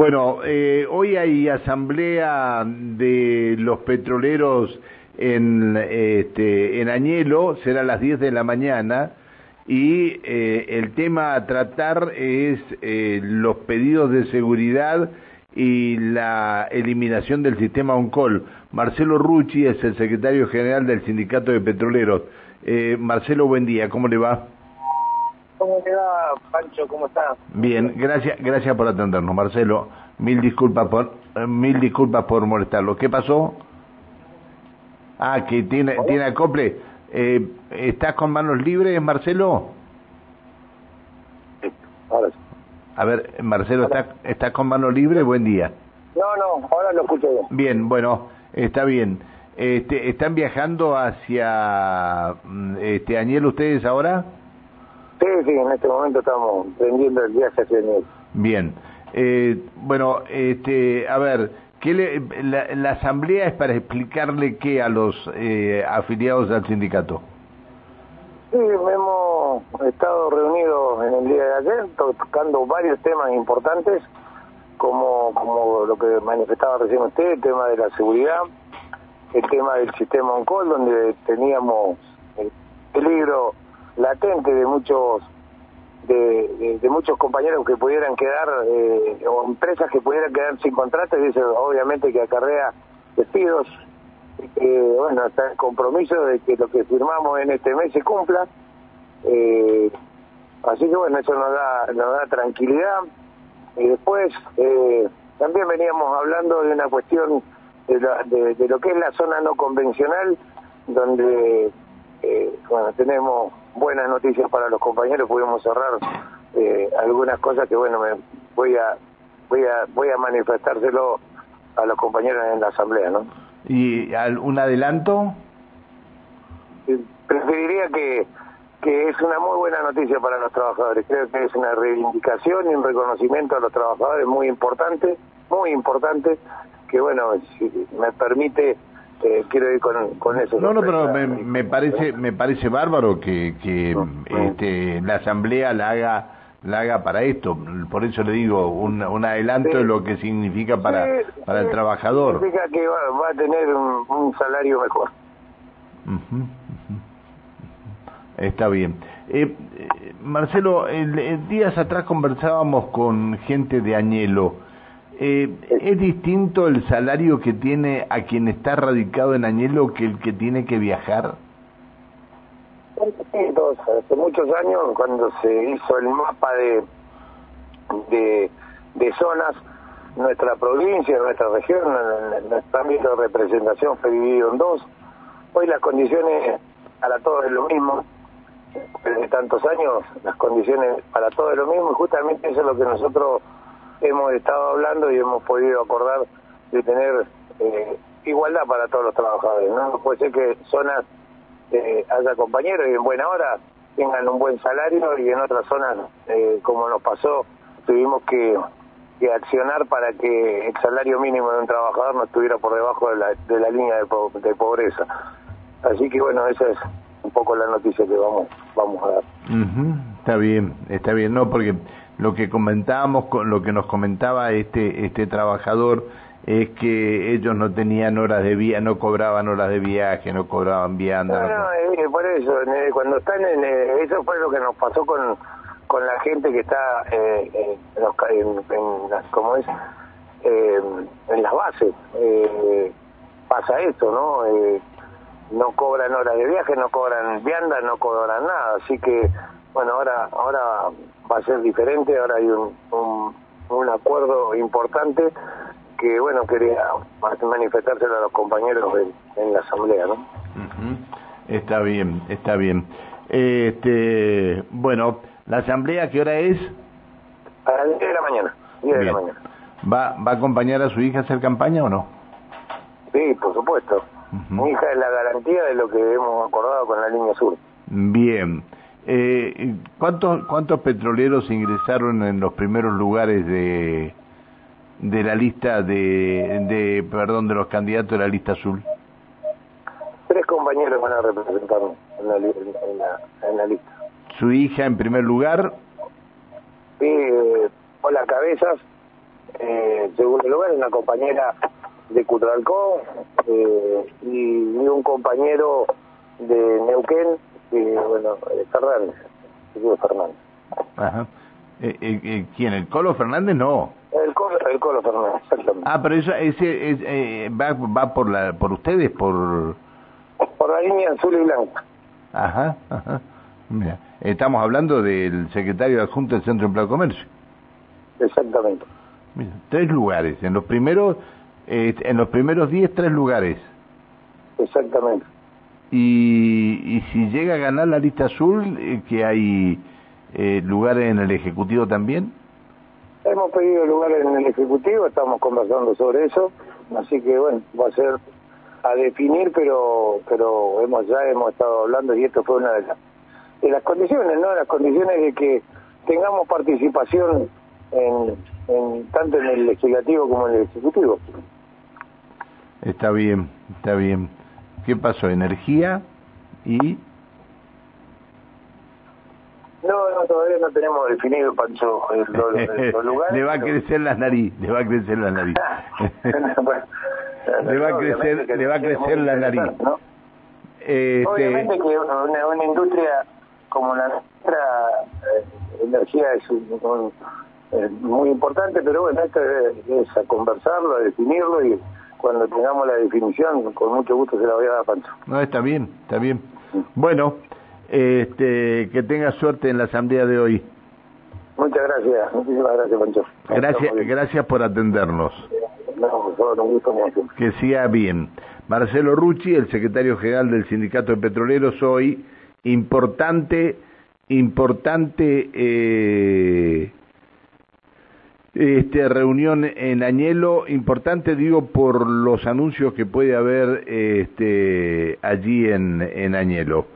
Bueno, eh, hoy hay asamblea de los petroleros en, este, en Añelo, será a las 10 de la mañana, y eh, el tema a tratar es eh, los pedidos de seguridad y la eliminación del sistema OnCall. Marcelo Rucci es el secretario general del Sindicato de Petroleros. Marcelo, buen día, ¿cómo le va? ¿Cómo te va, Pancho? ¿Cómo estás? Bien, gracias, gracias por atendernos, Marcelo. Mil disculpas por, eh, mil disculpas por molestarlo. ¿Qué pasó? Ah, que tiene, tiene acople. Eh, ¿Estás con manos libres, Marcelo? Sí, ahora sí. A ver, Marcelo, ¿estás, ¿estás con manos libres? Buen día. No, no, ahora lo escucho bien. Bien, bueno, está bien. Este, ¿Están viajando hacia mm, este, Añel ustedes ahora? Sí, sí, en este momento estamos prendiendo el viaje hacia Añel. Bien. Eh, bueno, este, a ver, ¿qué le, la, asamblea es para explicarle qué a los eh, afiliados al sindicato? Sí, hemos estado reunidos en el día de ayer tocando varios temas importantes, como, como lo que manifestaba recién usted, el tema de la seguridad, el tema del sistema OnCall, donde teníamos el peligro latente de muchos de, muchos compañeros que pudieran quedar eh, o empresas que pudieran quedar sin contrato y eso obviamente que acarrea despidos. Que bueno está el compromiso de que lo que firmamos en este mes se cumpla. Eh, así que bueno eso nos da nos da tranquilidad. Y después eh, también veníamos hablando de una cuestión de, de, lo que es la zona no convencional donde bueno tenemos buenas noticias para los compañeros, pudimos cerrar eh, algunas cosas que bueno, me voy a voy a voy a manifestárselo a los compañeros en la asamblea, ¿no? ¿Y un adelanto? Preferiría que que es una muy buena noticia para los trabajadores. Creo que es una reivindicación y un reconocimiento a los trabajadores muy importante, muy importante, que bueno, si me permite eh, quiero ir con, eso. No, no, pero me, parece me parece bárbaro que, que este, la asamblea la haga la haga para esto. Por eso le digo un, un adelanto de lo que significa para para el trabajador. Significa que va, a tener un, salario mejor. Está bien. Eh, eh, Marcelo, el, días atrás conversábamos con gente de Añelo eh, ¿Es distinto el salario que tiene a quien está radicado en Añelo que el que tiene que viajar? Hace muchos años, cuando se hizo el mapa de, de, de zonas, nuestra provincia, nuestra región, nuestro ámbito de representación fue dividido en dos. Hoy las condiciones para todos es lo mismo. Desde tantos años, las condiciones para todos es lo mismo y justamente eso es lo que nosotros hemos estado hablando y hemos podido acordar de tener eh, igualdad para todos los trabajadores. No puede ser que zonas eh, haya compañeros y en buena hora tengan un buen salario y en otras zonas, eh, como nos pasó, tuvimos que, accionar para que el salario mínimo de un trabajador no estuviera por debajo de la, de la línea de, pobreza. Así que bueno, esa es un poco la noticia que vamos vamos a dar. Está bien, está bien, no porque lo que comentábamos, lo que nos comentaba este, este trabajador es que ellos no tenían horas de viaje, no cobraban horas de viaje, no cobraban vianda. No, no, eh, por eso, cuando están en, eh, eso fue lo que nos pasó con, con la gente que está eh, en, los, en, las, ¿cómo es? en las bases. pasa eso, ¿no? no cobran horas de viaje, no cobran vianda, no cobran nada, así que, bueno, ahora, ahora va a ser diferente, ahora hay un, un, acuerdo importante que, bueno, quería manifestárselo a los compañeros en, la asamblea, ¿no? Está bien, está bien. Este, bueno, ¿la asamblea qué hora es? A las 10 de la mañana, 10 de la mañana. ¿Va, ¿Va a acompañar a su hija a hacer campaña o no? Sí, por supuesto. Mi hija es la garantía de lo que hemos acordado con la línea sur. Bien. Eh, ¿cuántos, ¿Cuántos petroleros ingresaron en los primeros lugares de, de la lista de, de, perdón, de los candidatos de la lista azul? Tres compañeros van a representarnos en la, en la, lista. ¿Su hija en primer lugar? Sí, eh, Hola Cabezas, eh, segundo lugar, una compañera de Cutralcó eh, y, un compañero de Neuquén, bueno, Fernández, Fernández. Ajá. Eh, eh, eh, ¿Quién? ¿El Colo Fernández? No. El Colo, el Colo Fernández, exactamente. Ah, pero eso, ese, eh, va, va por, la, por ustedes, por... Por la línea azul y blanca. Ajá, ajá. Mira, estamos hablando del secretario adjunto del Centro de Empleo de Comercio. Exactamente. Mira, tres lugares. En los primeros, eh, en los primeros diez, tres lugares. Exactamente. Y, y si llega a ganar la lista azul, eh, que hay eh, lugares en el Ejecutivo también. Hemos pedido lugares en el Ejecutivo, estamos conversando sobre eso, así que bueno, va a ser a definir, pero pero hemos ya hemos estado hablando y esto fue una de las, de las condiciones, ¿no? Las condiciones de que tengamos participación en, en tanto en el legislativo como en el ejecutivo. Está bien, está bien. ¿Qué pasó? ¿Energía y...? No, no, todavía no tenemos definido, Pancho, los, lugares. le va a crecer la nariz, le va a crecer la nariz. le va a crecer, le va a crecer la nariz. Este... Obviamente que una, una, industria como la nuestra, eh, energía es un, muy importante, pero bueno, esto es, a conversarlo, a definirlo y cuando tengamos la definición, con mucho gusto se la voy a dar a Pancho. No, está bien, está bien. Bueno, este, que tenga suerte en la asamblea de hoy. Muchas gracias, muchísimas gracias, Pancho. Gracias, gracias por atendernos. No, por un gusto mucho. Que siga bien. Marcelo Rucci, el secretario general del Sindicato de Petroleros, hoy importante, importante eh, este, reunión en Añelo, importante digo por los anuncios que puede haber este, allí en, en Añelo.